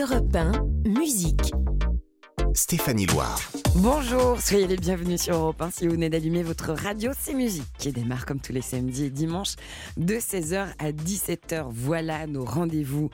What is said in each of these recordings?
Europe 1, musique. Stéphanie Loire. Bonjour, soyez les bienvenus sur Europe 1 si vous venez d'allumer votre radio, c'est musique qui démarre comme tous les samedis et dimanches de 16h à 17h. Voilà nos rendez-vous.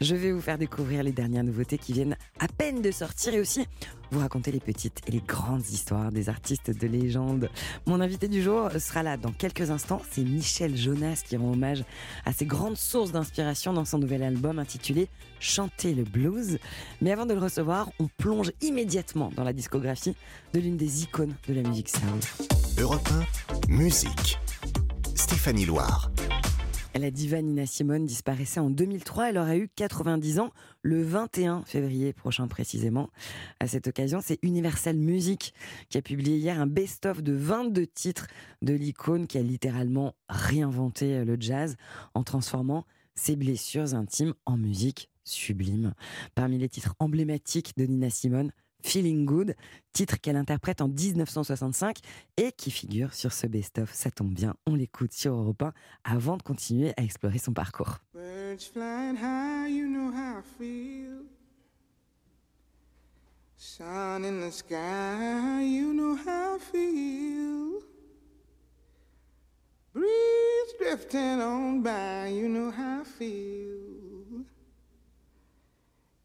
Je vais vous faire découvrir les dernières nouveautés qui viennent à peine de sortir et aussi vous raconter les petites et les grandes histoires des artistes de légende. Mon invité du jour sera là dans quelques instants. C'est Michel Jonas qui rend hommage à ses grandes sources d'inspiration dans son nouvel album intitulé Chanter le blues. Mais avant de le recevoir, on plonge immédiatement dans la discographie de l'une des icônes de la musique soul. Europe 1, musique. Stéphanie Loire. La diva Nina Simone disparaissait en 2003. Elle aurait eu 90 ans le 21 février prochain précisément. À cette occasion, c'est Universal Music qui a publié hier un best-of de 22 titres de l'icône qui a littéralement réinventé le jazz en transformant ses blessures intimes en musique sublime. Parmi les titres emblématiques de Nina Simone, Feeling Good, titre qu'elle interprète en 1965 et qui figure sur ce best-of. Ça tombe bien, on l'écoute sur Europe 1 avant de continuer à explorer son parcours. Birds flying high, you know how I feel. Sun in the sky, you know how I feel. Breeze drifting on by, you know how I feel.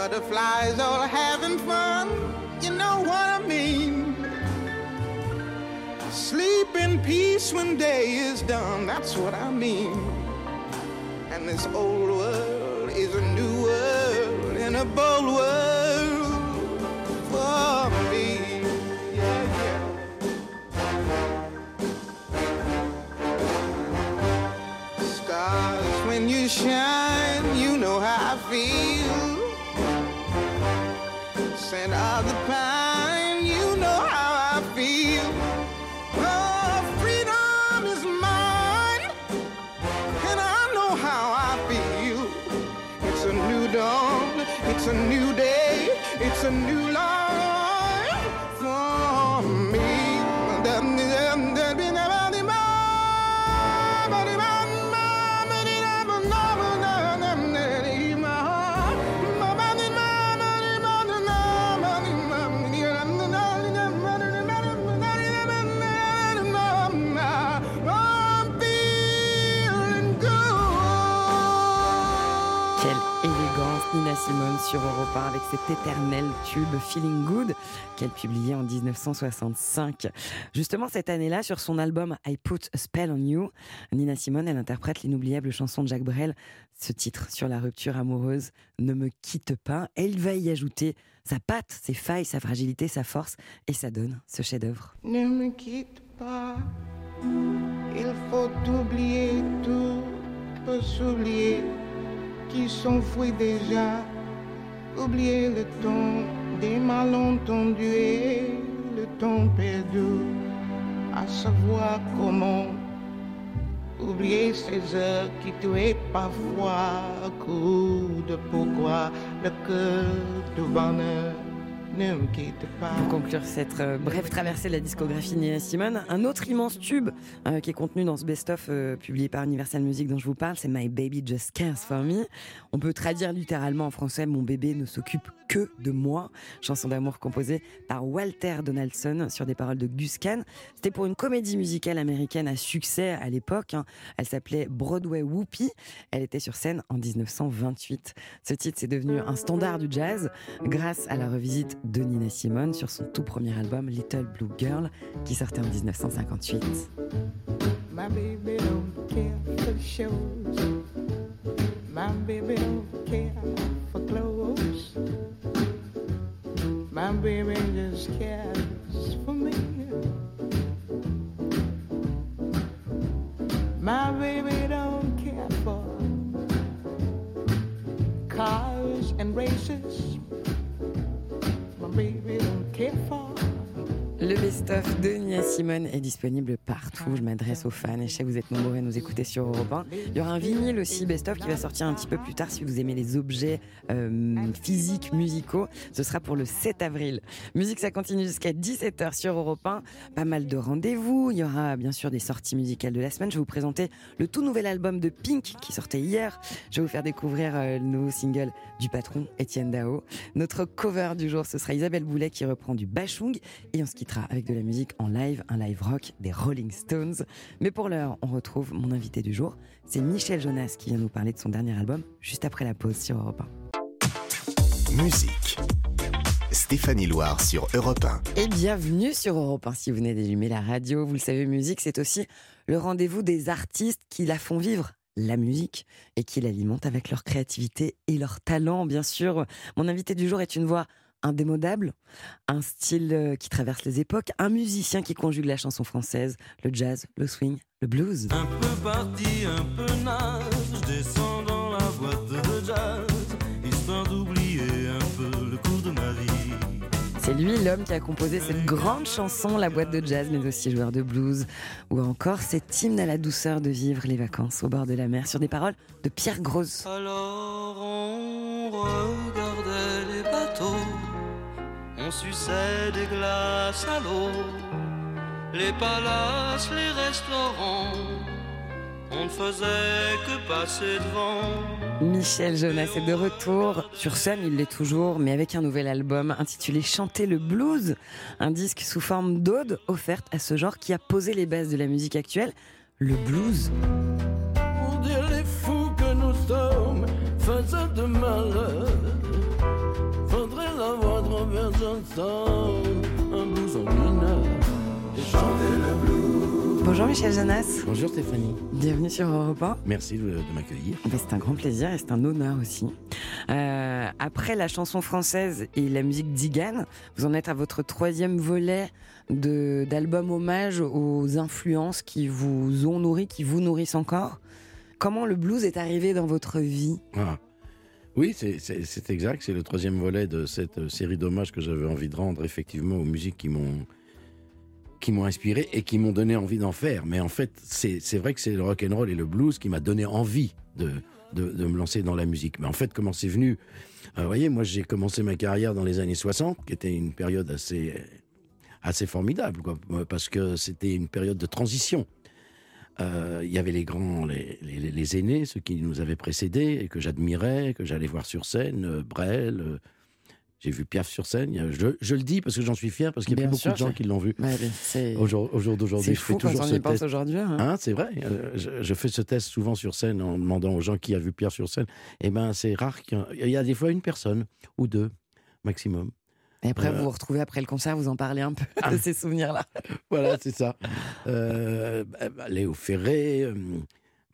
Butterflies all having fun, you know what I mean. Sleep in peace when day is done, that's what I mean. And this old world is a new world and a bold world for cet éternel tube Feeling Good qu'elle publiait en 1965. Justement cette année-là, sur son album I Put a Spell on You, Nina Simone, elle interprète l'inoubliable chanson de Jacques Brel, ce titre sur la rupture amoureuse Ne me quitte pas. Elle va y ajouter sa patte, ses failles, sa fragilité, sa force et ça donne ce chef-d'œuvre. Ne me quitte pas, il faut oublier tout, peut s'oublier qui s'enfuit déjà, oublier le temps des malentendus et le temps perdu, à savoir comment oublier ces heures qui tuaient parfois, coup de pourquoi le cœur de bonheur Pour conclure cette euh, brève traversée de la discographie Nina Simone, un autre immense tube euh, qui est contenu dans ce best-of euh, publié par Universal Music dont je vous parle, c'est My Baby Just Cares For Me. On peut traduire littéralement en français Mon bébé ne s'occupe que de moi, chanson d'amour composée par Walter Donaldson sur des paroles de Gus Kahn. C'était pour une comédie musicale américaine à succès à l'époque. hein. Elle s'appelait Broadway Whoopi. Elle était sur scène en 1928. Ce titre, c'est devenu un standard du jazz grâce à la revisite de Nina Simone sur son tout premier album Little Blue Girl qui sortait en 1958. My baby don't care for shows. My baby don't care for clothes. My baby just cares for me. My baby don't care for cars and races. Baby don't care for Le best-of de Nina Simone est disponible partout. Je m'adresse aux fans et je sais que vous êtes nombreux à nous écouter sur Europe 1. Il y aura un vinyle aussi best-of qui va sortir un petit peu plus tard si vous aimez les objets euh, physiques, musicaux. Ce sera pour le 7 avril. Musique, ça continue jusqu'à 17h sur Europe 1. Pas mal de rendez-vous. Il y aura bien sûr des sorties musicales de la semaine. Je vais vous présenter le tout nouvel album de Pink qui sortait hier. Je vais vous faire découvrir euh, le nouveau single du patron Étienne Dao. Notre cover du jour, ce sera Isabelle Boulet qui reprend du Bachung. Et on se quittera avec de la musique en live, un live rock des Rolling Stones. Mais pour l'heure, on retrouve mon invité du jour. C'est Michel Jonas qui vient nous parler de son dernier album juste après la pause sur Europe 1. Musique. Stéphanie Loire sur Europe 1. Et bienvenue sur Europe 1. Si vous venez d'allumer la radio, vous le savez, musique, c'est aussi le rendez-vous des artistes qui la font vivre. La musique et qui l'alimentent avec leur créativité et leur talent, bien sûr. Mon invité du jour est une voix indémodable, un style euh, qui traverse les époques, un musicien qui conjugue la chanson française, le jazz, le swing, le blues. Un peu parti, un peu nage, je descends dans la boîte de jazz, histoire d'oublier un peu le cours de ma vie. C'est lui l'homme qui a composé cette grande chanson, La boîte de jazz, mais aussi joueur de blues, ou encore cet hymne à la douceur de vivre les vacances au bord de la mer, sur des paroles de Pierre Grosse. Alors on regardait les bateaux, on suçait des glaces à l'eau, les palaces, les restaurants, on ne faisait que passer devant. Michel Jonas est de retour. Sur scène, il l'est toujours, mais avec un nouvel album intitulé Chanter le blues, un disque sous forme d'ode offerte à ce genre qui a posé les bases de la musique actuelle, le blues. Un blues en mineur. Et chanter le blues. Bonjour Michel Jonas, Bonjour Stéphanie, bienvenue sur Europe 1. merci de, de m'accueillir. Ben, C'est un grand plaisir et c'est un honneur aussi. Euh, après la chanson française et la musique d'Igan, vous en êtes à votre troisième volet d'album hommage aux influences qui vous ont nourri, qui vous nourrissent encore. Comment le blues est arrivé dans votre vie? Ah. Oui, c'est- exact, c'est le troisième volet de cette euh, série d'hommages que j'avais envie de rendre effectivement aux musiques qui m'ont qui m'ont inspiré et qui m'ont donné envie d'en faire. Mais en fait, c'est vrai que c'est le rock and roll et le blues qui m'a donné envie de, de, me lancer dans la musique. Mais en fait, comment c'est venu? Euh, Vous voyez, moi j'ai commencé ma carrière dans les années 60, qui était une période assez assez formidable, parce que c'était une période de transition. Euh, Il y avait les grands, les, les- les aînés, ceux qui nous avaient précédés et que j'admirais, que j'allais voir sur scène, euh, Brel. euh, j'ai vu Piaf sur scène. Je, je le dis parce que j'en suis fier, parce qu'il y a plus beaucoup de gens qui l'ont vu. Ouais, Au jour, au jour d'aujourd'hui, je fais fou toujours on ce y test. aujourd'hui. hein. Hein, c'est vrai. euh, je, je fais ce test souvent sur scène en demandant aux gens qui a vu Pierre sur scène. Eh ben, c'est rare qu'il y a des fois une personne ou deux maximum. Et après, Euh, vous vous retrouvez après le concert, vous en parlez un peu Ah. de ces souvenirs-là. Voilà, c'est ça. Euh, bah, Léo Ferré, euh,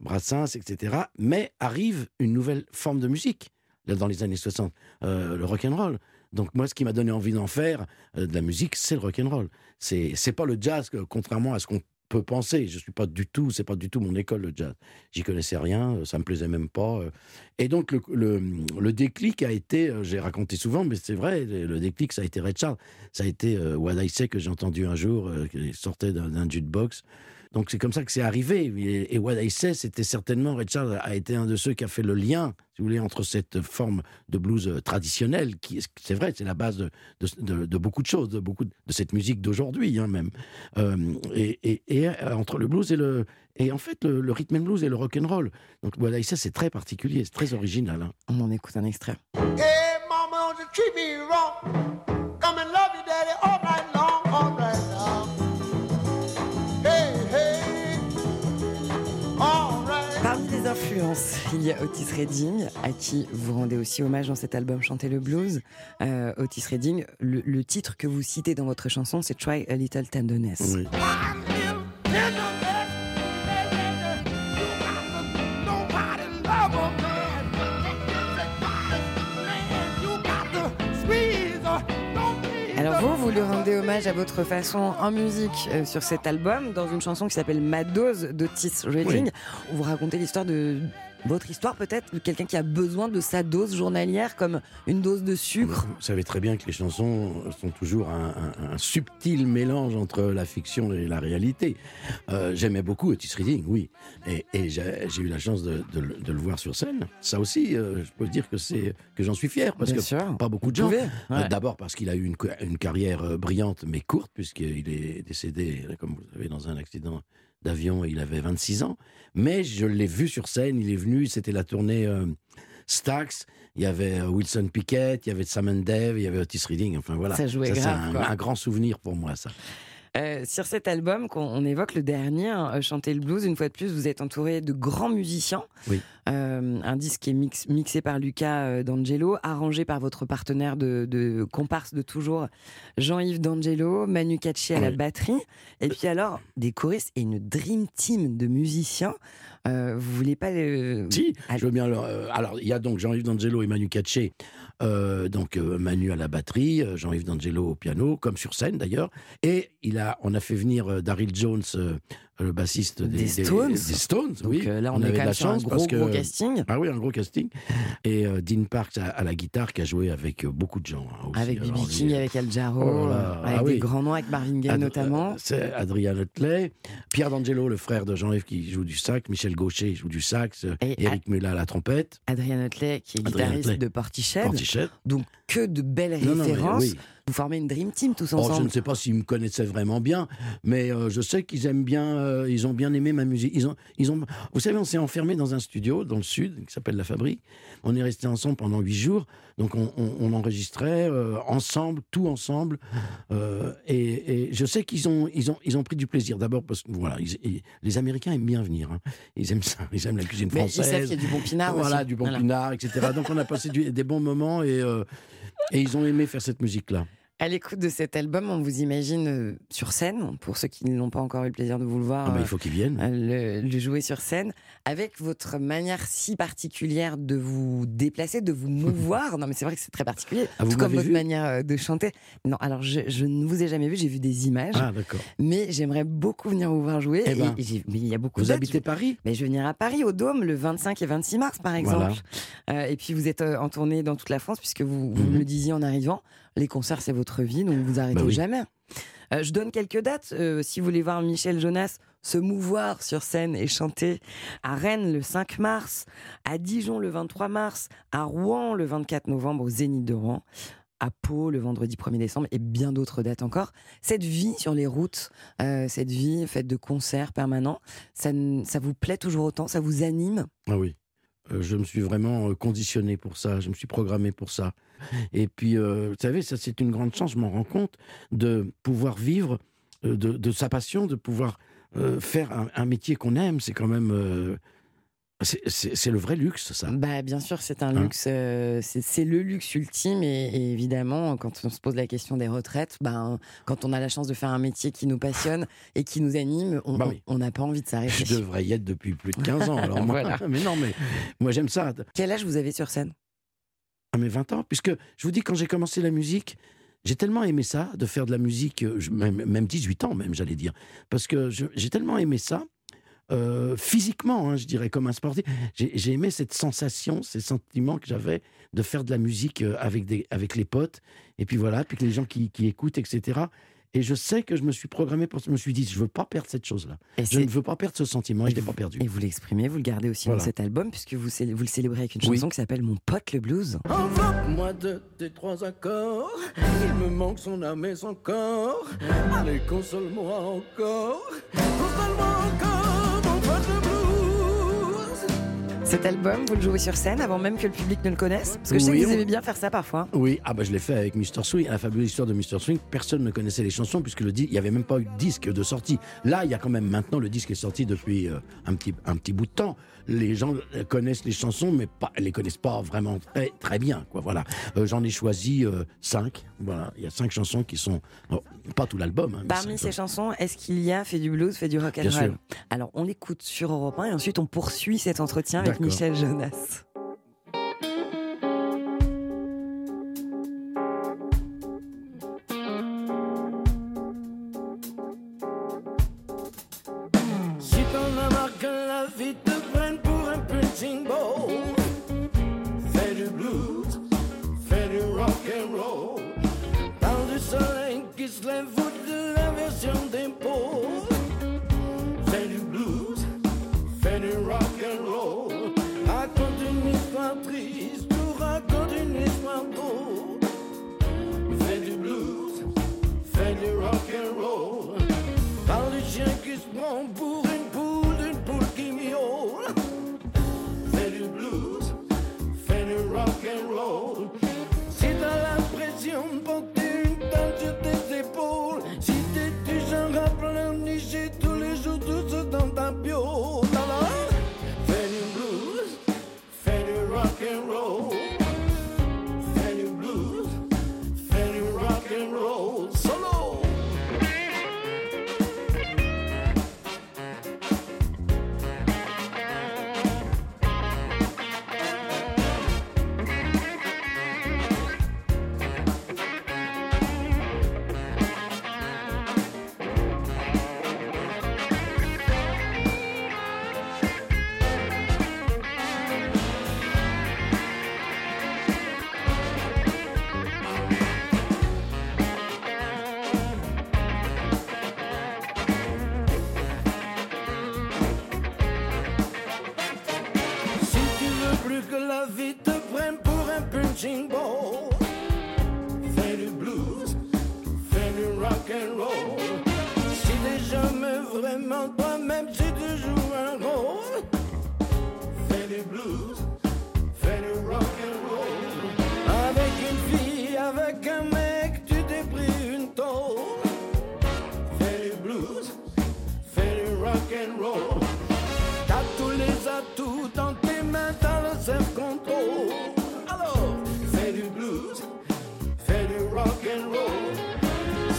Brassens, etc. Mais arrive une nouvelle forme de musique, là, dans les années 60, euh, le rock and roll. Donc moi, ce qui m'a donné envie d'en faire de la musique, c'est le rock and roll. C'est c'est pas le jazz, contrairement à ce qu'on peut penser. Je suis pas du tout, c'est pas du tout mon école le jazz. J'y connaissais rien, euh, ça me plaisait même pas. euh. Et donc le, le, le déclic a été, euh, j'ai raconté souvent, mais c'est vrai, le déclic ça a été Red Charles. Ça a été euh, What I Say que j'ai entendu un jour, sortait d'un jukebox Donc c'est comme ça que c'est arrivé. Et, et What I Say, c'était certainement, Ray Charles a été un de ceux qui a fait le lien, si vous voulez, entre cette forme de blues euh, traditionnelle, qui, est- c'est vrai, c'est la base de, de, de- de beaucoup de choses, de beaucoup de, de cette musique d'aujourd'hui hein, même. Euh, et, et- et, euh, entre le blues et le... Et en fait, le, le rhythm and blues et le rock and roll. Donc What I Say, c'est très particulier, c'est très original. hein. On en écoute un extrait. Hey, mama, il y a Otis Redding, à qui vous rendez aussi hommage dans cet album Chanter le blues. Euh, Otis Redding, le, le titre que vous citez dans votre chanson, c'est Try a Little Tenderness. Oui. Alors vous, vous lui rendez hommage à votre façon en musique euh, sur cet album, dans une chanson qui s'appelle Ma dose d'Otis Redding, où vous racontez l'histoire de votre histoire peut-être, de quelqu'un qui a besoin de sa dose journalière comme une dose de sucre? Vous savez très bien que les chansons sont toujours un, un- un subtil mélange entre la fiction et la réalité. Euh, J'aimais beaucoup Otis Redding, oui, et, et j'ai eu la chance de, de le- de le voir sur scène. Ça aussi, euh, je peux dire que c'est que j'en suis fier parce Bien que sûr. pas beaucoup de gens. Euh. D'abord parce qu'il a eu une, une carrière brillante mais courte puisqu'il est décédé, comme vous le savez, dans un accident d'avion il avait 26 ans. Mais je l'ai vu sur scène, il est venu, c'était la tournée euh, Stax, il y avait euh, Wilson Pickett, il y avait Sam and Dave, il y avait Otis Redding, enfin voilà. Ça jouait c'est grave, un, grand souvenir pour moi ça. Euh, sur cet album, qu'on on évoque le dernier, hein, Chanter le blues, une fois de plus, vous êtes entouré de grands musiciens. Oui. Euh, un disque qui est mix- mixé par Lucas euh, D'Angelo, arrangé par votre partenaire de, de comparse de toujours, Jean-Yves D'Angelo, Manu Katché à la batterie, et puis alors des choristes et une dream team de musiciens. Euh, vous voulez pas le... Si, Allez. je veux bien. euh, alors, il y a donc Jean-Yves D'Angelo et Manu Katché. Euh, donc euh, Manu à la batterie, euh, Jean-Yves D'Angelo au piano, comme sur scène d'ailleurs. Et il a, on a fait venir euh, Daryl Jones, euh, le bassiste des, Des Stones. des Stones, Donc oui. euh, là, on, est avait quand même la sur un chance gros, parce que gros casting. ah oui, un gros casting. Et euh, Dean Parks à, à la guitare qui a joué avec euh, beaucoup de gens. hein, aussi. Avec Alors, B.B. King, avec Al Jarreau, oh euh, avec ah des oui. grands noms, avec Marvin Gaye Ad- notamment. C'est Adrien Hutley, Pierre D'Angelo, le frère de Jean-Yves qui joue du sax, Michel Gaucher joue du sax, Et Eric Mulla à la trompette, Adrien Hutley, qui est Adrien guitariste Hutley. de Portiched. Portichet. Donc que de belles Non, non, références. oui. Vous formez une dream team tous Oh, je ensemble. ne sais pas s'ils me connaissaient vraiment bien, mais euh, je sais qu'ils aiment bien, euh, ils ont bien aimé ma musique. Ils ont, ils ont, vous savez, on s'est enfermé dans un studio dans le sud qui s'appelle La Fabrique. On est resté ensemble pendant huit jours, donc on, on- on enregistrait euh, ensemble, tout ensemble. et, et je sais qu'ils ont, ils ont, ils ont pris du plaisir. D'abord parce que voilà, ils- ils- les Américains aiment bien venir. hein. Ils aiment ça, ils aiment la cuisine Mais ils savent française. qu'il y a du bon pinard voilà, aussi. du bon Voilà. pinard, etc. Donc on a passé du- des bons moments et, et ils ont aimé faire cette musique-là. À l'écoute de cet album, on vous imagine euh, sur scène, pour ceux qui n'ont pas encore eu le plaisir de vous le voir, Ah bah, il faut qu'ils viennent. euh, le, le jouer sur scène, avec votre manière si particulière de vous déplacer, de vous mouvoir. non, mais c'est vrai que c'est très particulier. Ah, Tout comme votre manière euh, de chanter. Non, alors je, je ne vous ai jamais vu, j'ai vu des images, Ah d'accord. mais j'aimerais beaucoup venir vous voir jouer. Eh ben, et- et j'ai- mais il y a beaucoup Vous habitez Paris? Mais je vais venir à Paris, au Dôme, le 25 et 26 mars, par exemple. Euh, et puis, vous êtes en tournée dans toute la France, puisque vous, vous Mhm. me le disiez en arrivant. Les concerts, c'est votre vie, donc vous arrêtez Bah oui. jamais. Euh, je donne quelques dates. Euh, si vous voulez voir Michel Jonas se mouvoir sur scène et chanter à Rennes le 5 mars, à Dijon le 23 mars, à Rouen le 24 novembre au Zénith de Rouen, à Pau le vendredi 1er décembre et bien d'autres dates encore. Cette vie sur les routes, euh, cette vie faite de concerts permanents, ça, ça vous plaît toujours autant Ça vous anime? Ah oui. Je me suis vraiment conditionné pour ça, je me suis programmé pour ça. Et puis, euh, vous savez, ça c'est une grande chance, je m'en rends compte, de pouvoir vivre euh, de, de sa passion, de pouvoir euh, faire un, un métier qu'on aime. C'est quand même... euh, c'est- le vrai luxe, ça. Bah, bien sûr, c'est un Hein luxe, euh, c'est le luxe ultime. Et, et évidemment, quand on se pose la question des retraites, ben, quand on a la chance de faire un métier qui nous passionne et qui nous anime, on Bah oui. n'a pas envie de s'arrêter. Je devrais y être depuis plus de 15 ans. Alors moi, Voilà. Mais non, mais moi j'aime ça. Quel âge vous avez sur scène? À mes 20 ans, puisque je vous dis, quand j'ai commencé la musique, j'ai tellement aimé ça, de faire de la musique, euh, même, même 18 ans même, j'allais dire, parce que j'ai tellement aimé ça, euh, physiquement, hein, je dirais, comme un sportif, j'ai j'ai aimé cette sensation, ces sentiments que j'avais de faire de la musique euh, avec, des, avec les potes, et puis voilà, puis que les gens qui, qui écoutent, etc. Et je sais que je me suis programmé pour. Je me suis dit, je veux pas perdre cette chose-là. Et, Je ne veux pas perdre ce sentiment et je l'ai pas perdu. et vous l'exprimez, vous le gardez aussi Voilà. dans cet album, puisque vous, le célébrez avec une Oui. chanson qui s'appelle Mon pote le blues. Enveloppe-moi de tes trois accords. Il me manque son âme et son corps. Allez, console-moi encore. Console-moi Cet album, vous le jouez sur scène avant même que le public ne le connaisse Parce que je sais Oui, que vous aimez bien faire ça parfois. Oui, ah bah je l'ai fait avec Mr. Swing, la fabuleuse histoire de Mr. Swing. Personne ne connaissait les chansons puisque le il n'y avait même pas eu de disque de sortie. Là, il y a quand même maintenant le disque est sorti depuis euh, un petit un petit bout de temps. Les gens euh, connaissent les chansons, mais pas, les connaissent pas vraiment très, très bien. Quoi, voilà. Euh, J'en ai choisi euh, cinq. Voilà, il y a cinq chansons qui sont oh, pas tout l'album. hein, Parmi ces chansons, est-ce qu'il y a fait du blues, fait du rock and Bien roll sûr. Alors on l'écoute sur Europe 1 et ensuite on poursuit cet entretien avec. Michel Jonas.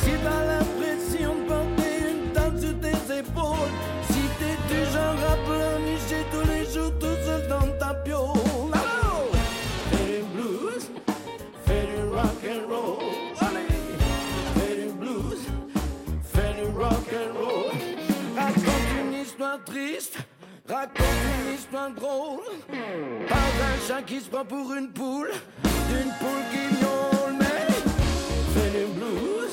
Si t'as l'impression de porter une tente sur tes épaules, si t'es du genre à pleurnicher tous les jours tout seul dans ta piole. Fais du blues, fais du rock and roll. Fais du blues, fais du rock and roll. Raconte une histoire triste, raconte une histoire drôle. Parle d'un chat qui se prend pour une poule, d'une poule qui miaule. Mais fais du blues,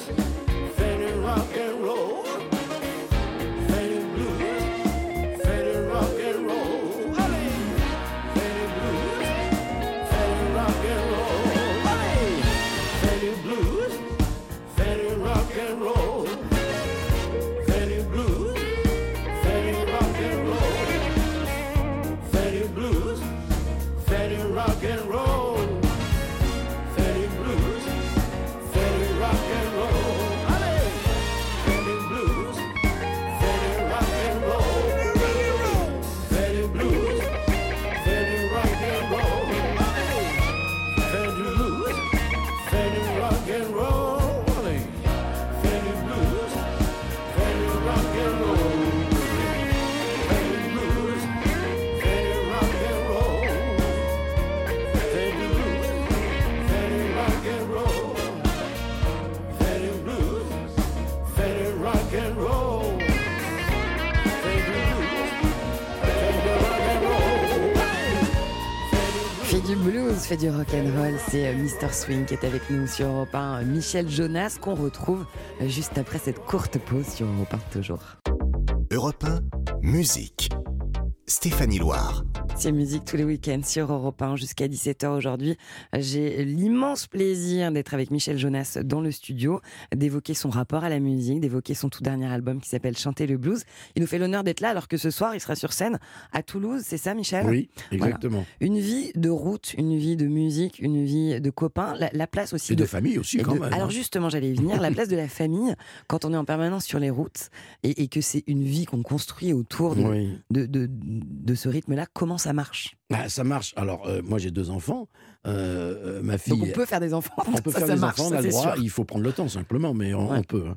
du rock and roll, c'est euh, Mr Swing qui est avec nous sur Europe 1, euh, Michel Jonas qu'on retrouve euh, juste après cette courte pause sur Europe 1 toujours. Europe 1, musique. Stéphanie Loire. C'est musique tous les week-ends sur Europe 1 jusqu'à 17h aujourd'hui. J'ai l'immense plaisir d'être avec Michel Jonas dans le studio, d'évoquer son rapport à la musique, d'évoquer son tout dernier album qui s'appelle Chanter le blues. Il nous fait l'honneur d'être là alors que ce soir il sera sur scène à Toulouse, c'est ça Michel? Oui, exactement. Une vie de route, une vie de musique, une vie de copains, la, la place aussi Et de famille aussi, quand de- même. Alors hein. justement, j'allais y venir, la place de la famille quand on est en permanence sur les routes et, et que c'est une vie qu'on construit autour de, Oui. de, de, de ce rythme-là, comment ça marche? Bah, ça marche. Alors, euh, moi, j'ai deux enfants. Euh, euh, ma fille. Donc on peut faire des enfants. On peut Ça, faire ça des marche, enfants, on a le droit. sûr. Il faut prendre le temps simplement, mais on, Ouais. on peut. hein.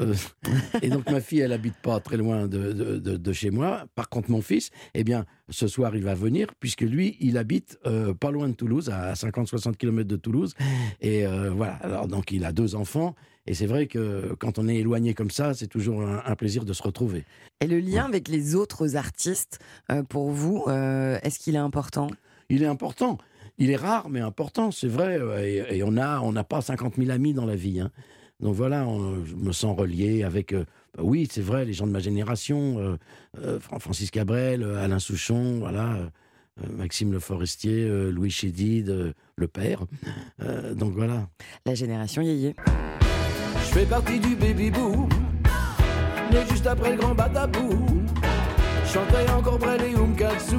Euh, et donc ma fille, elle habite pas très loin de, de- de- de chez moi. Par contre, mon fils, eh bien, ce soir, il va venir puisque lui, il habite pas loin de Toulouse, à 50-60 km de Toulouse. Et voilà. Alors donc, il a deux enfants. Et c'est vrai que quand on est éloigné comme ça, c'est toujours un, un plaisir de se retrouver. Et le lien avec les autres artistes, euh, pour vous, euh, est-ce qu'il est important? Il est important. Il est rare, mais important, c'est vrai. Et, et on a, on n'a pas 50 000 amis dans la vie. hein. Donc voilà, on- je me sens relié avec. euh, bah oui, c'est vrai, les gens de ma génération, Fran- Francis Cabrel, Alain Souchon, voilà, Maxime Le Forestier, Louis Chédid, le père. Donc voilà. La génération yéyé. Je fais partie du baby boom, né juste après le grand bataboum. Chantais encore près Umkatsu,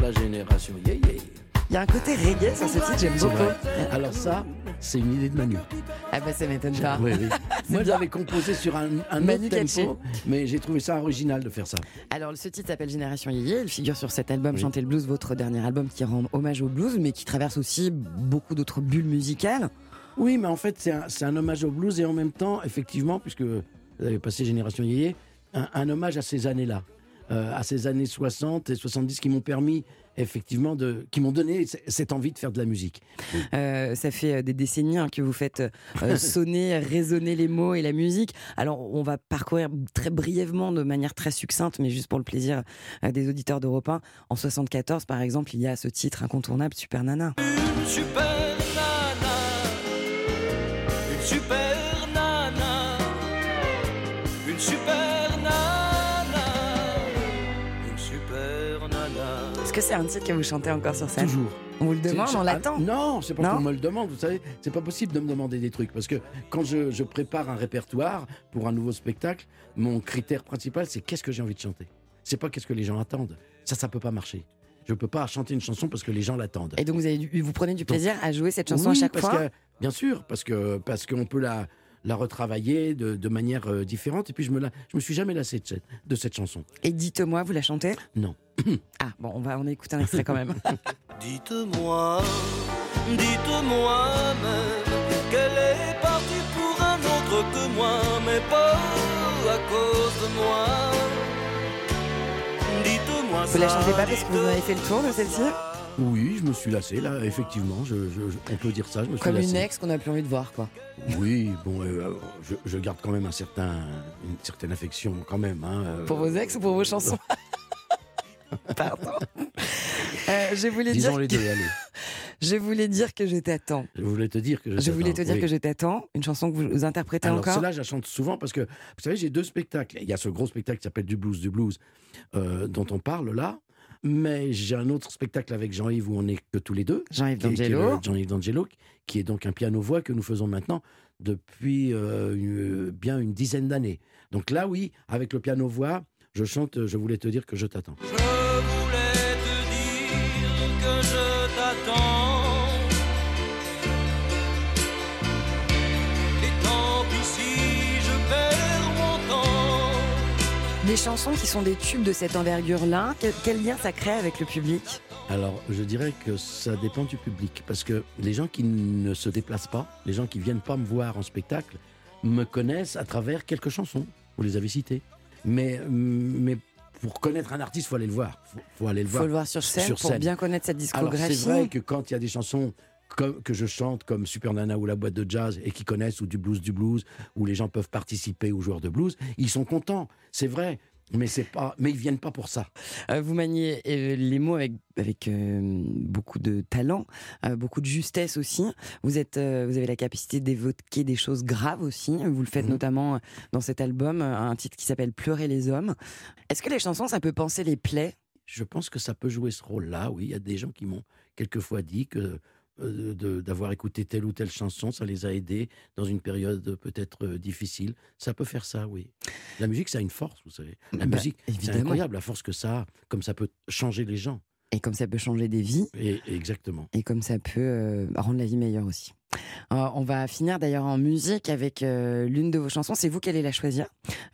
la génération yeah yeah. Il y a un côté reggae sur ce titre, j'aime beaucoup. vrai. Alors ça, c'est une idée de Manu. Ah bah ça m'étonne pas. Oui, oui. Moi, j'avais composé sur un, un Manu autre tempo, mais j'ai trouvé ça original de faire ça. Alors, ce titre s'appelle Génération Yéyé. Il figure sur cet album Oui. Chanter le blues, votre dernier album qui rend hommage au blues, mais qui traverse aussi beaucoup d'autres bulles musicales. Oui, mais en fait, c'est un, hommage au blues et en même temps, effectivement, puisque vous avez passé Génération Yéyé, un, un hommage à ces années-là, euh, à ces années 60 et 70 qui m'ont permis, effectivement, de, qui m'ont donné cette envie de faire de la musique. Euh, ça fait euh, des décennies hein, que vous faites euh, sonner, résonner les mots et la musique. Alors, on va parcourir très brièvement, de manière très succincte, mais juste pour le plaisir euh, des auditeurs d'Europe 1. En 74, par exemple, il y a ce titre incontournable, Super Nana. Super super nana, une super nana, une super nana. Est-ce que c'est un titre que vous chantez encore sur scène Toujours. On vous le demande, on ah, l'attend. Non, c'est pas qu'on me le demande. Vous savez, c'est pas possible de me demander des trucs parce que quand je, je prépare un répertoire pour un nouveau spectacle, mon critère principal c'est qu'est-ce que j'ai envie de chanter. C'est pas qu'est-ce que les gens attendent. Ça, ça peut pas marcher. Je peux pas chanter une chanson parce que les gens l'attendent. Et donc, vous, avez vous prenez du plaisir à jouer cette chanson Oui, à chaque parce fois que, Bien sûr, parce que parce qu'on peut la la retravailler de, de manière euh, différente. Et puis je me la, je me suis jamais lassé de cette, de cette chanson. Et dites-moi, vous la chantez? Non. Ah, bon, on va on écoute un extrait quand même. Dites-moi, dites-moi même qu'elle est partie pour un autre que moi, mais pas à cause de moi. Dites-moi Vous la chantez pas parce que vous en avez fait le tour de celle-ci? Oui, je me suis lassé là, effectivement. Je, je- je- on peut dire ça. Je me suis Comme lassé. une ex qu'on n'a plus envie de voir, quoi. Oui, bon, euh, je, garde quand même un certain, une certaine affection quand même. hein, euh, Pour vos ex ou pour vos chansons Pardon. Euh, je voulais dire, Disons les deux, allez. je voulais dire que je t'attends. Je voulais te dire que je Je voulais te t'attends, dire oui. que je t'attends. Une chanson que vous interprétez Alors encore. celle-là, je la chante souvent parce que, vous savez, j'ai deux spectacles. Il y a ce gros spectacle qui s'appelle Du blues, du blues, euh, dont on parle là. Mais j'ai un autre spectacle avec Jean-Yves où on est que tous les deux. Jean-Yves D'Angelo. Jean-Yves D'Angelo, qui est donc un piano-voix que nous faisons maintenant depuis euh, une- bien une dizaine d'années. Donc là, oui, avec le piano-voix, je chante Je voulais te dire que je t'attends. Je voulais te dire que je t'attends. Des chansons qui sont des tubes de cette envergure-là. Quel, quel lien ça crée avec le public? Alors, je dirais que ça dépend du public. Parce que les gens qui ne se déplacent pas, les gens qui viennent pas me voir en spectacle, me connaissent à travers quelques chansons. Vous les avez citées. Mais, mais pour connaître un artiste, faut aller le voir. Faut, faut aller le voir. faut le voir sur scène sur pour bien connaître cette Alors, discographie. c'est vrai que quand il y a des chansons comme- que je chante comme Super Nana ou La Boîte de Jazz et qui connaissent ou du blues du blues, où les gens peuvent participer aux joueurs de blues, ils sont contents. C'est vrai. Mais c'est pas, mais ils viennent pas pour ça. Euh, vous maniez euh, les mots avec, avec euh, beaucoup de talent, beaucoup de justesse aussi. Vous, êtes, vous avez la capacité d'évoquer des choses graves aussi. Vous le faites Mhm. notamment dans cet album, un titre qui s'appelle Pleurer les hommes. Est-ce que les chansons, ça peut penser les plaies? Je pense que ça peut jouer ce rôle-là. Oui, il y a des gens qui m'ont quelquefois dit que d'avoir écouté telle ou telle chanson, ça les a aidés dans une période peut-être euh, difficile. Ça peut faire ça, oui. La musique, ça a une force, vous savez. La Bah, musique, c'est incroyable la force que ça a, comme ça peut changer les gens. Et comme ça peut changer des vies. Et, exactement. Et comme ça peut euh, rendre la vie meilleure aussi. Euh, on va finir d'ailleurs en musique avec euh, l'une de vos chansons. C'est vous qui allez la choisir.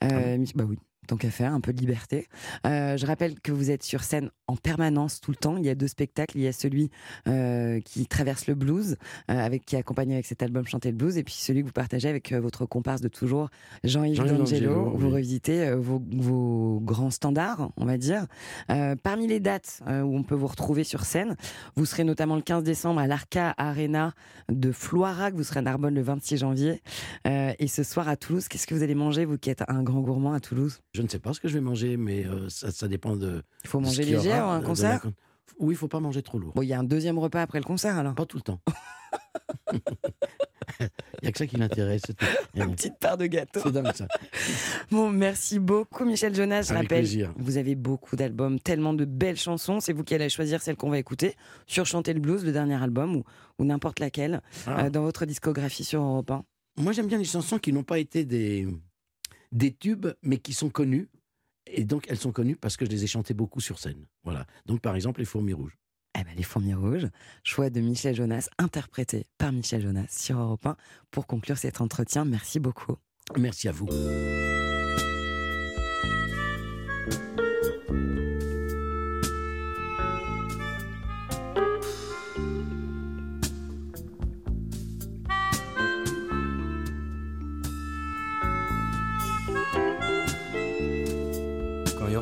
Euh, Mich- bah oui, tant qu'à faire, un peu de liberté. Euh, je rappelle que vous êtes sur scène en permanence tout le temps. Il y a deux spectacles. Il y a celui euh, qui traverse le blues, euh, avec qui est accompagné avec cet album Chanter le blues, et puis celui que vous partagez avec euh, votre comparse de toujours, Jean-Yves Jean-Yves D'Angelo. Vous oui. revisitez vos, vos grands standards, on va dire. Parmi les dates où on peut vous retrouver sur scène, vous serez notamment le 15 décembre à l'Arca Arena de Floirac, vous serez à Narbonne le 26 janvier. Et ce soir à Toulouse, qu'est-ce que vous allez manger, vous qui êtes un grand gourmand à Toulouse? Je ne sais pas ce que je vais manger, mais euh, ça, ça dépend de. Il faut manger léger ou un de concert la Oui, il faut pas manger trop lourd. Bon, il y a un deuxième repas après le concert alors. Pas tout le temps. Il y a que ça qui l'intéresse. Une petite part de gâteau. C'est dingue ça. Bon, merci beaucoup Michel Jonas. Je Avec rappelle, plaisir. vous avez beaucoup d'albums, tellement de belles chansons. C'est vous qui allez choisir celle qu'on va écouter sur Chanter le blues, le dernier album, ou, ou n'importe laquelle, Ah. euh, dans votre discographie sur Europe 1. Moi, j'aime bien les chansons qui n'ont pas été des, des tubes, mais qui sont connues. Et donc, elles sont connues parce que je les ai chantées beaucoup sur scène. Voilà. Donc, par exemple, Les Fourmis Rouges. Eh ben, les fourmis rouges, choix de Michel Jonas, interprété par Michel Jonas sur Europe 1. Pour conclure cet entretien, merci beaucoup. Merci à vous.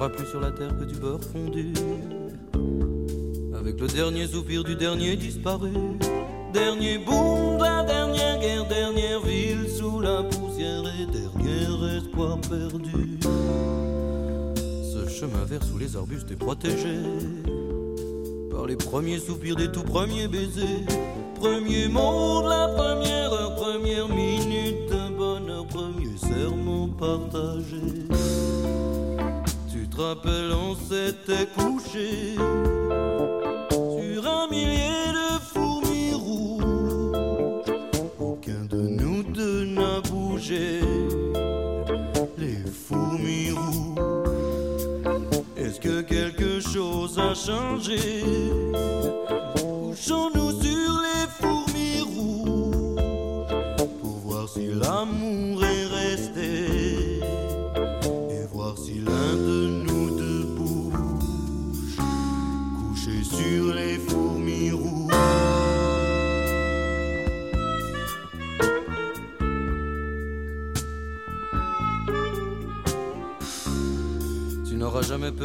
Plus sur la terre que du beurre fondu. Avec le dernier soupir du dernier disparu. Dernier boom de la dernière guerre Dernière ville sous la poussière Et dernier espoir perdu. Ce chemin vert sous les arbustes est protégé Par les premiers soupirs des tout premiers baisers. Premier mot de la première heure Première minute d'un bonheur Premier serment partagé te rappelles, on s'était couché sur un millier de fourmis rouges. Aucun de nous deux n'a bougé. Les fourmis rouges. Est-ce que quelque chose a changé? Couchons-nous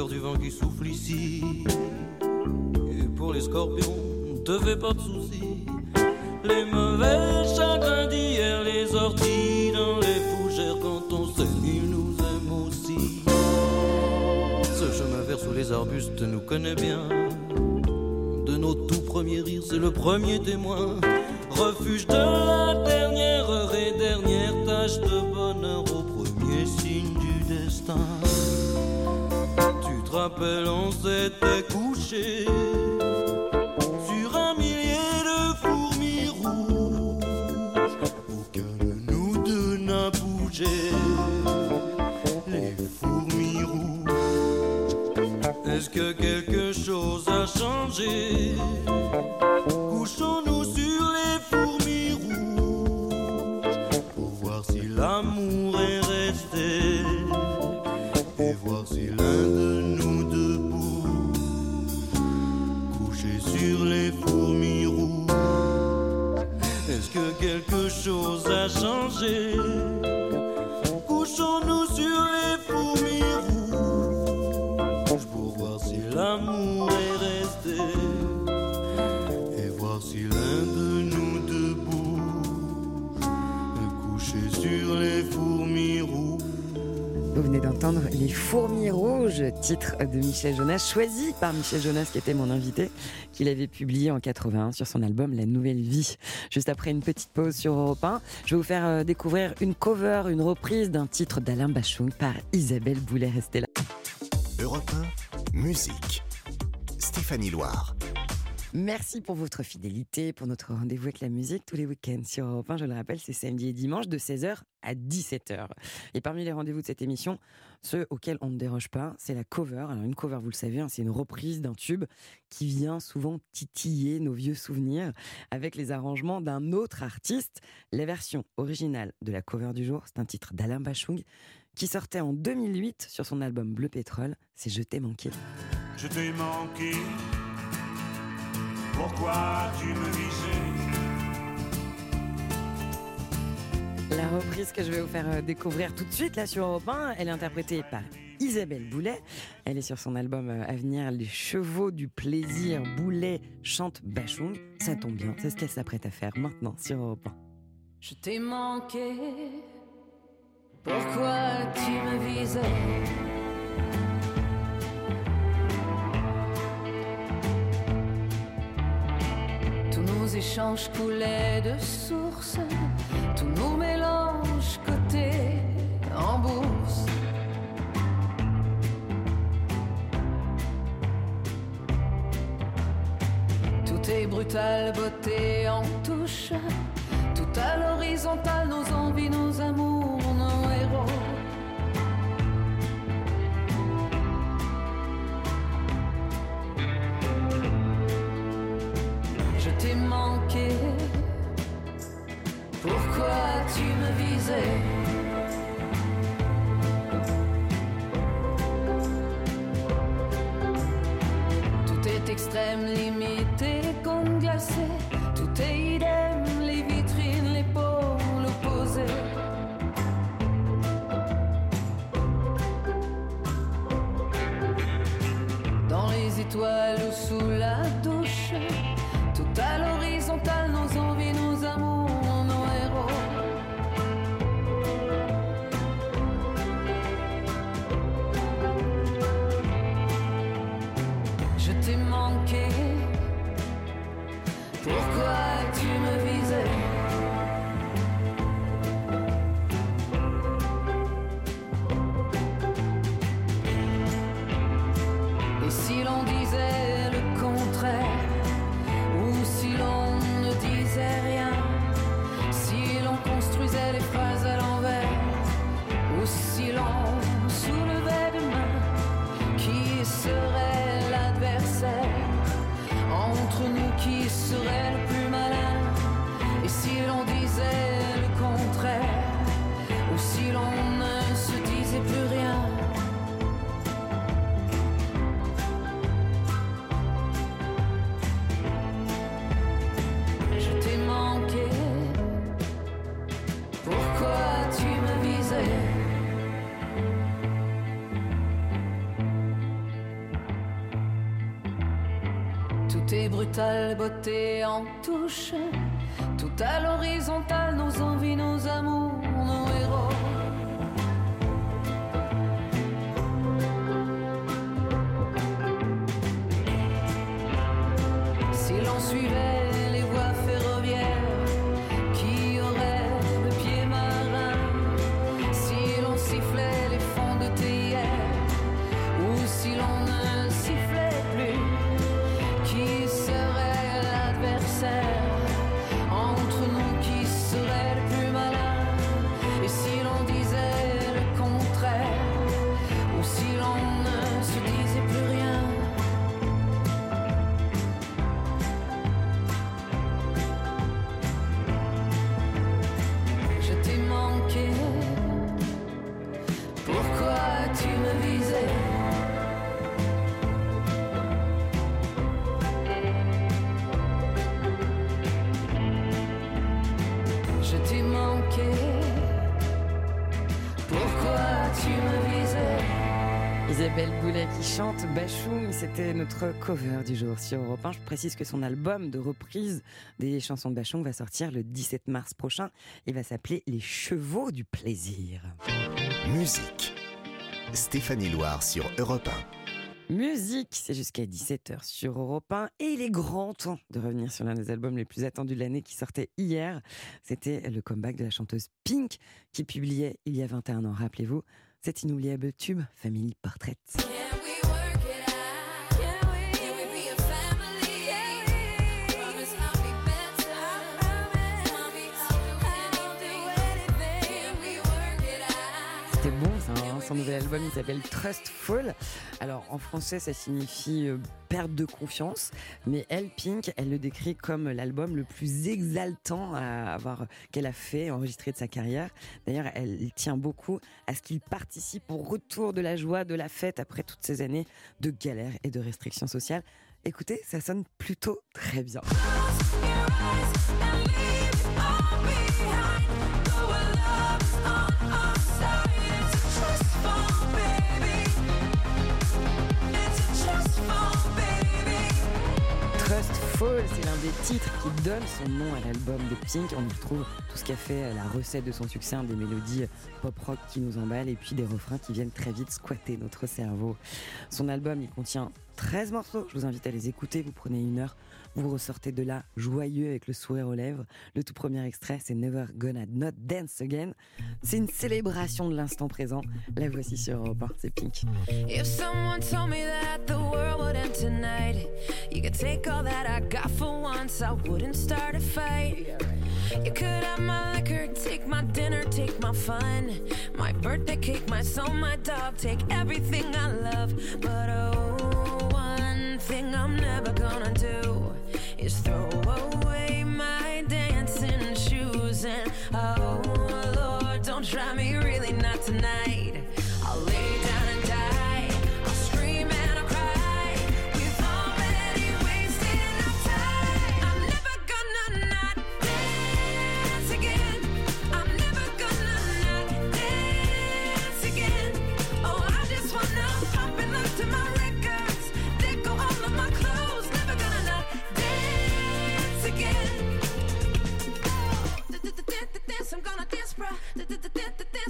du vent qui souffle ici. Et pour les scorpions, ne te fais pas de soucis. Les mauvais chagrins d'hier, les orties dans les fougères, quand on s'aime, ils nous aiment aussi. Ce chemin vert sous les arbustes nous connaît bien. De nos tout premiers rires, c'est le premier témoin. Refuge de la dernière heure et dernière tâche de bonheur au premier signe du destin. Rappelles, on s'était couché sur un millier de fourmis rouges. Aucun de nous deux n'a bougé. Les fourmis rouges. Est-ce que quelque chose a changé? Chose a changé? Les fourmis rouges. Titre de Michel Jonas, choisi par Michel Jonas, qui était mon invité, qu'il avait publié en 81 sur son album La Nouvelle Vie. Juste après une petite pause sur Europe 1, je vais vous faire euh, découvrir une cover, une reprise d'un titre d'Alain Bachung par Isabelle Boulet. Restez là. Europe 1, musique. Stéphanie Loire. Merci pour votre fidélité, pour notre rendez-vous avec la musique tous les week-ends sur Europe 1. Je le rappelle, c'est samedi et dimanche de 16h à 17h. Et parmi les rendez-vous de cette émission, ceux auxquels on ne déroge pas, c'est la cover. Alors une cover, vous le savez, hein, c'est une reprise d'un tube qui vient souvent titiller nos vieux souvenirs avec les arrangements d'un autre artiste. La version originale de la cover du jour, c'est un titre d'Alain Bachung qui sortait en 2008 sur son album Bleu Pétrole. C'est Je t'ai manqué. Je t'ai manqué. Pourquoi tu me visais La reprise que je vais vous faire euh, découvrir tout de suite là sur Europe 1, elle est interprétée par Isabelle Boulet. Elle est sur son album euh, à venir Les Chevaux du Plaisir. Boulet chante Bachung. Ça tombe bien, c'est ce qu'elle s'apprête à faire maintenant sur Europe 1. Je t'ai manqué. Pourquoi tu me visais? Échanges coulaient de source, tous nos mélanges cotés en bourse. Tout est brutal, beauté en touche, tout à l'horizontale, nos envies, nos Tout est brutal, beauté en touche. Tout à l'horizontale, nos envies, nos amours, Je t'ai manqué. Pourquoi tu me visais? Isabelle Boulet qui chante Bachung, c'était notre cover du jour sur Europe 1. Je précise que son album de reprise des chansons de Bachung va sortir le 17 mars prochain. Il va s'appeler Les Chevaux du Plaisir. Musique. Stéphanie Loire sur Europe Musique, c'est jusqu'à 17h sur Europe 1 et il est grand temps de revenir sur l'un des albums les plus attendus de l'année qui sortait hier. C'était le comeback de la chanteuse Pink qui publiait il y a 21 ans, rappelez-vous, cet inoubliable tube Family Portrait. Son nouvel album il s'appelle Trustful. Alors en français ça signifie euh, perte de confiance, mais elle, Pink, elle le décrit comme l'album le plus exaltant à avoir qu'elle a fait, enregistré de sa carrière. D'ailleurs, elle tient beaucoup à ce qu'il participe au retour de la joie, de la fête après toutes ces années de galères et de restrictions sociales. Écoutez, ça sonne plutôt très bien. C'est l'un des titres qui donne son nom à l'album de Pink. On y retrouve tout ce qu'a fait la recette de son succès, hein, des mélodies pop-rock qui nous emballent et puis des refrains qui viennent très vite squatter notre cerveau. Son album, il contient 13 morceaux. Je vous invite à les écouter. Vous prenez une heure, vous ressortez de là joyeux avec le sourire aux lèvres. Le tout premier extrait, c'est Never Gonna Not Dance Again. C'est une célébration de l'instant présent. La voici sur Europe 1, c'est Pink. If someone told me that the world would end tonight, you could take all that I got for once, I wouldn't start a fight. You could have my liquor, take my dinner, take my fun, my birthday cake, my soul, my dog, take everything I love. But oh, one thing I'm never gonna do is throw away my dancing shoes. And oh, Lord, don't try me really not tonight.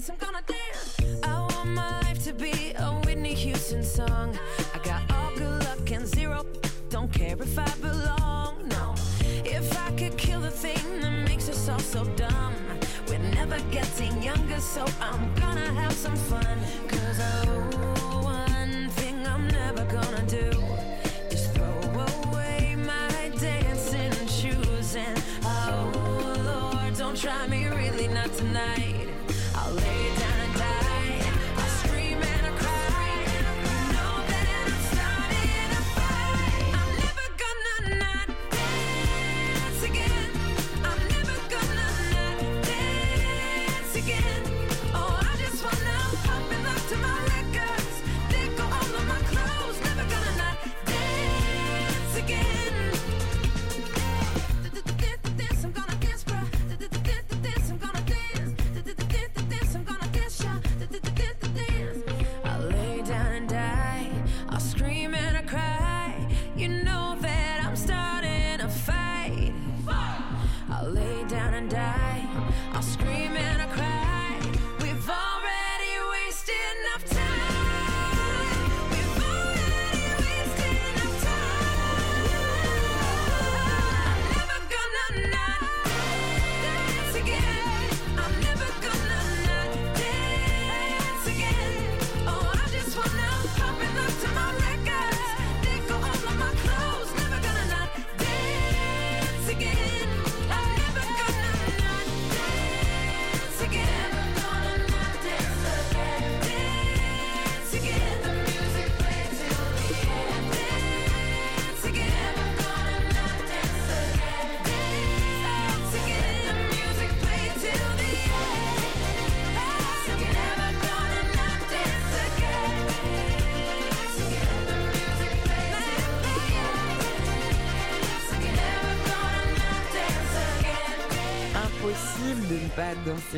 I'm gonna dance. I want my life to be a Whitney Houston song. I got all good luck and zero. Don't care if I belong, no. If I could kill the thing that makes us all so dumb, we're never getting younger, so I'm gonna have some fun. Cause oh, one thing I'm never gonna do is throw away my dancing shoes. And oh, Lord, don't try me really not tonight.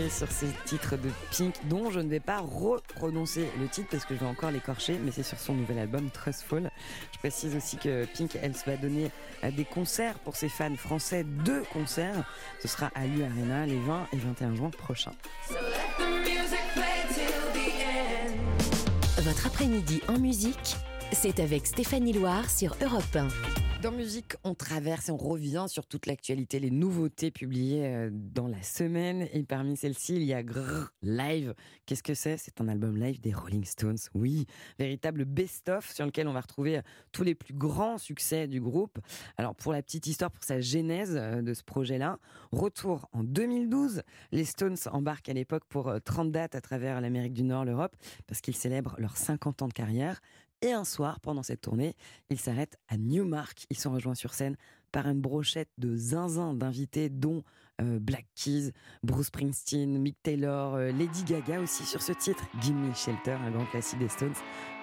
Sur ces titres de Pink, dont je ne vais pas reprononcer le titre parce que je vais encore l'écorcher, mais c'est sur son nouvel album Trustful. Je précise aussi que Pink, elle se va donner à des concerts pour ses fans français, deux concerts. Ce sera à l'U Arena les 20 et 21 juin prochains. Votre après-midi en musique, c'est avec Stéphanie Loire sur Europe 1. Dans musique, on traverse et on revient sur toute l'actualité, les nouveautés publiées euh, dans la semaine. Et parmi celles-ci, il y a Grrr Live. Qu'est-ce que c'est? C'est un album live des Rolling Stones. Oui, véritable best-of sur lequel on va retrouver euh, tous les plus grands succès du groupe. Alors, pour la petite histoire, pour sa genèse euh, de ce projet-là, retour en 2012. Les Stones embarquent à l'époque pour 30 dates à travers l'Amérique du Nord, l'Europe, parce qu'ils célèbrent leurs 50 ans de carrière. Et un soir, pendant cette tournée, ils s'arrêtent à Newmark. Ils sont rejoints sur scène par une brochette de zinzin d'invités, dont euh, Black Keys, Bruce Springsteen, Mick Taylor, euh, Lady Gaga aussi sur ce titre, Gimme Shelter, un grand classique des Stones,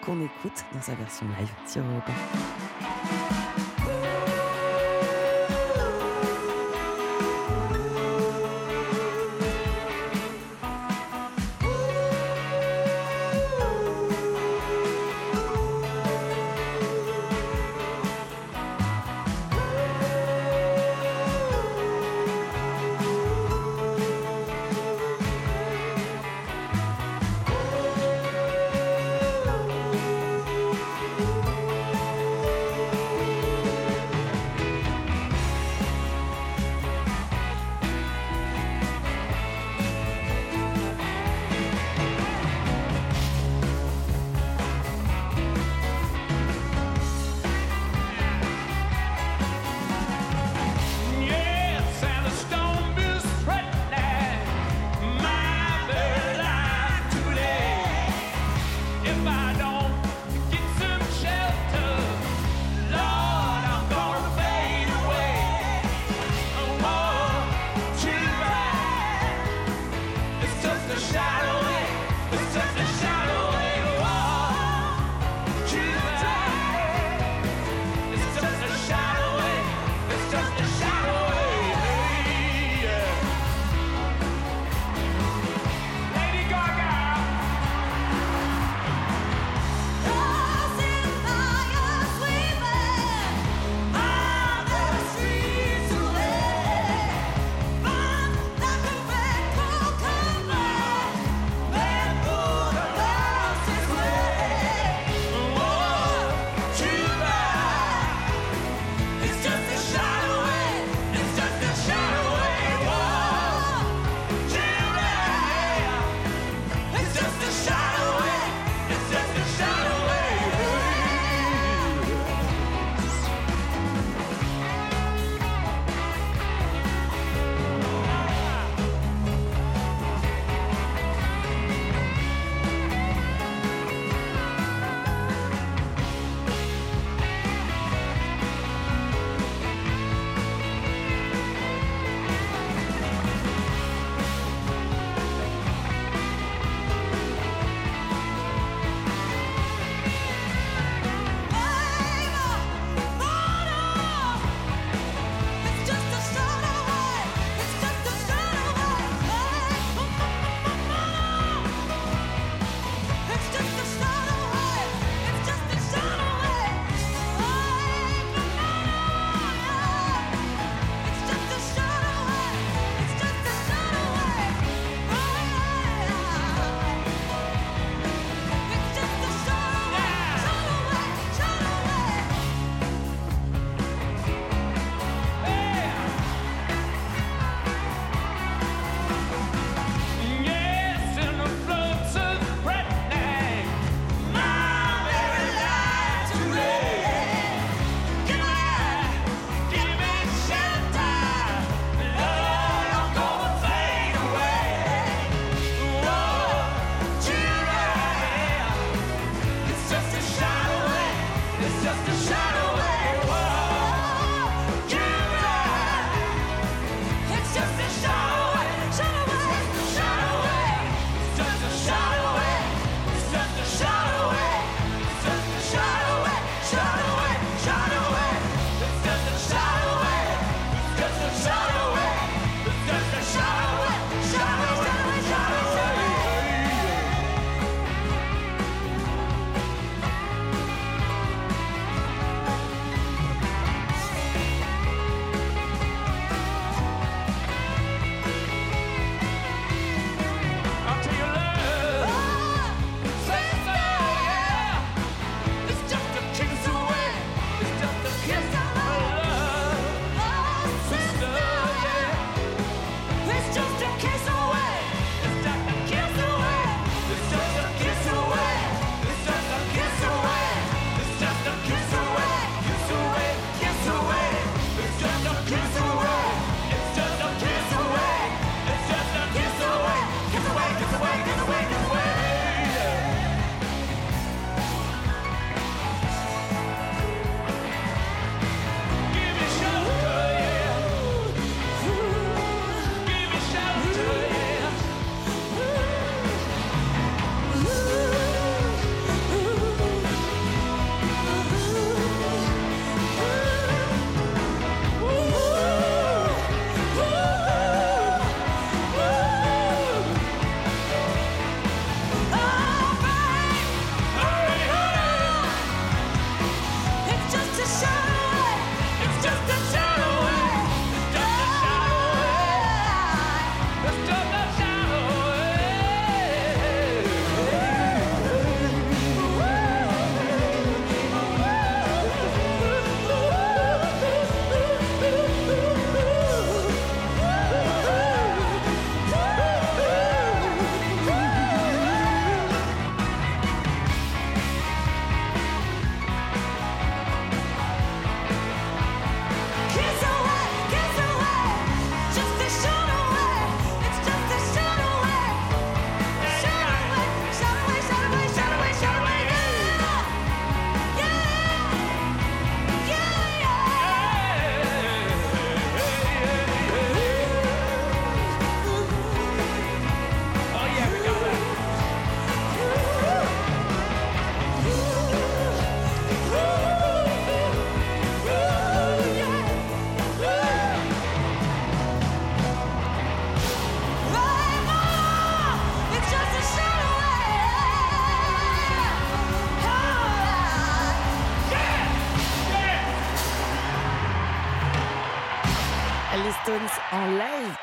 qu'on écoute dans sa version live sur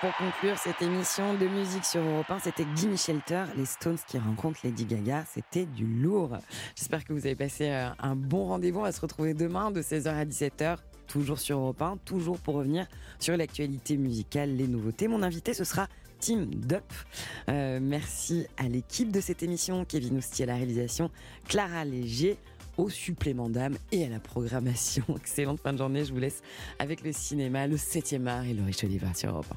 pour conclure cette émission de musique sur Europe 1. C'était Gimme Shelter, les Stones qui rencontrent Lady Gaga. C'était du lourd. J'espère que vous avez passé euh, un bon rendez-vous. On va se retrouver demain de 16h à 17h. Toujours sur Europe 1, toujours pour revenir sur l'actualité musicale, les nouveautés. Mon invité, ce sera Team Dup. Euh, merci à l'équipe de cette émission, Kevin Ousti à la réalisation, Clara Léger au supplément d'âme et à la programmation. Excellente fin de journée. Je vous laisse avec le cinéma, le 7e art et Laurie Choliva sur Europe 1.